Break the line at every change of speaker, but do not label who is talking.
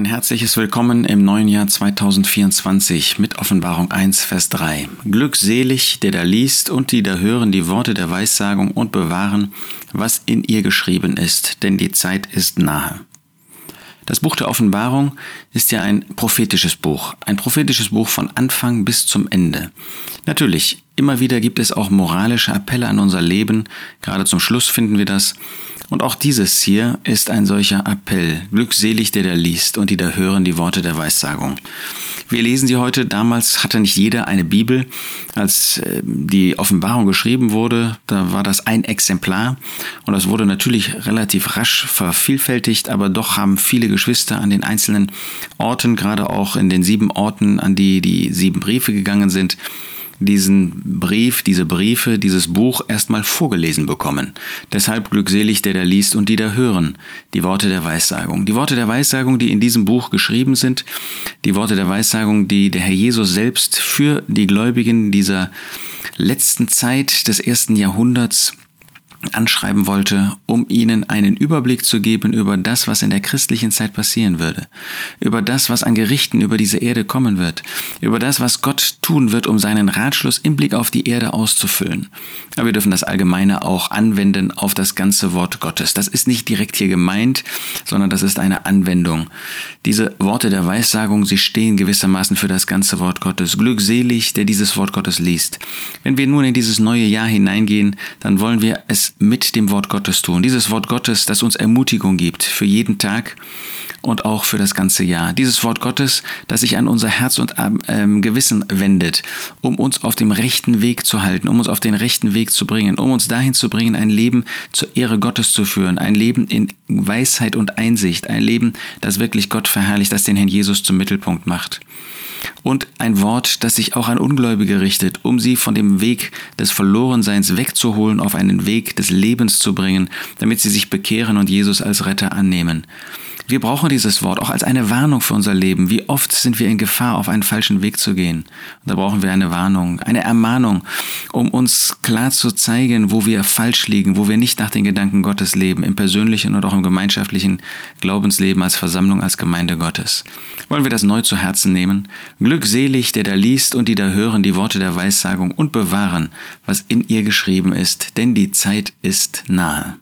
Ein herzliches Willkommen im neuen Jahr 2024 mit Offenbarung 1, Vers 3. Glückselig, der da liest und die da hören die Worte der Weissagung und bewahren, was in ihr geschrieben ist, denn die Zeit ist nahe. Das Buch der Offenbarung ist ja ein prophetisches Buch, ein prophetisches Buch von Anfang bis zum Ende. Natürlich, immer wieder gibt es auch moralische Appelle an unser Leben, gerade zum Schluss finden wir das, und auch dieses hier ist ein solcher Appell. Glückselig, der da liest und die da hören die Worte der Weissagung. Wir lesen sie heute. Damals hatte nicht jeder eine Bibel. Als äh, die Offenbarung geschrieben wurde, da war das ein Exemplar. Und das wurde natürlich relativ rasch vervielfältigt, aber doch haben viele Geschwister an den einzelnen Orten, gerade auch in den sieben Orten, an die die sieben Briefe gegangen sind, diesen Brief, diese Briefe, dieses Buch erstmal vorgelesen bekommen. Deshalb glückselig der da liest und die da hören, die Worte der Weissagung. Die Worte der Weissagung, die in diesem Buch geschrieben sind, die Worte der Weissagung, die der Herr Jesus selbst für die Gläubigen dieser letzten Zeit des ersten Jahrhunderts anschreiben wollte, um ihnen einen Überblick zu geben über das, was in der christlichen Zeit passieren würde, über das, was an Gerichten über diese Erde kommen wird, über das, was Gott tun wird, um seinen Ratschluss im Blick auf die Erde auszufüllen. Aber wir dürfen das Allgemeine auch anwenden auf das ganze Wort Gottes. Das ist nicht direkt hier gemeint, sondern das ist eine Anwendung. Diese Worte der Weissagung, sie stehen gewissermaßen für das ganze Wort Gottes. Glückselig, der dieses Wort Gottes liest. Wenn wir nun in dieses neue Jahr hineingehen, dann wollen wir es mit dem Wort Gottes tun. Dieses Wort Gottes, das uns Ermutigung gibt für jeden Tag und auch für das ganze Jahr. Dieses Wort Gottes, das sich an unser Herz und ähm, Gewissen wendet, um uns auf dem rechten Weg zu halten, um uns auf den rechten Weg zu bringen, um uns dahin zu bringen, ein Leben zur Ehre Gottes zu führen, ein Leben in Weisheit und Einsicht, ein Leben, das wirklich Gott verherrlicht, das den Herrn Jesus zum Mittelpunkt macht und ein Wort, das sich auch an Ungläubige richtet, um sie von dem Weg des Verlorenseins wegzuholen, auf einen Weg des Lebens zu bringen, damit sie sich bekehren und Jesus als Retter annehmen. Wir brauchen dieses Wort auch als eine Warnung für unser Leben. Wie oft sind wir in Gefahr, auf einen falschen Weg zu gehen? Und da brauchen wir eine Warnung, eine Ermahnung, um uns klar zu zeigen, wo wir falsch liegen, wo wir nicht nach den Gedanken Gottes leben, im persönlichen und auch im gemeinschaftlichen Glaubensleben als Versammlung, als Gemeinde Gottes. Wollen wir das neu zu Herzen nehmen? Glückselig, der da liest und die da hören die Worte der Weissagung und bewahren, was in ihr geschrieben ist, denn die Zeit ist nahe.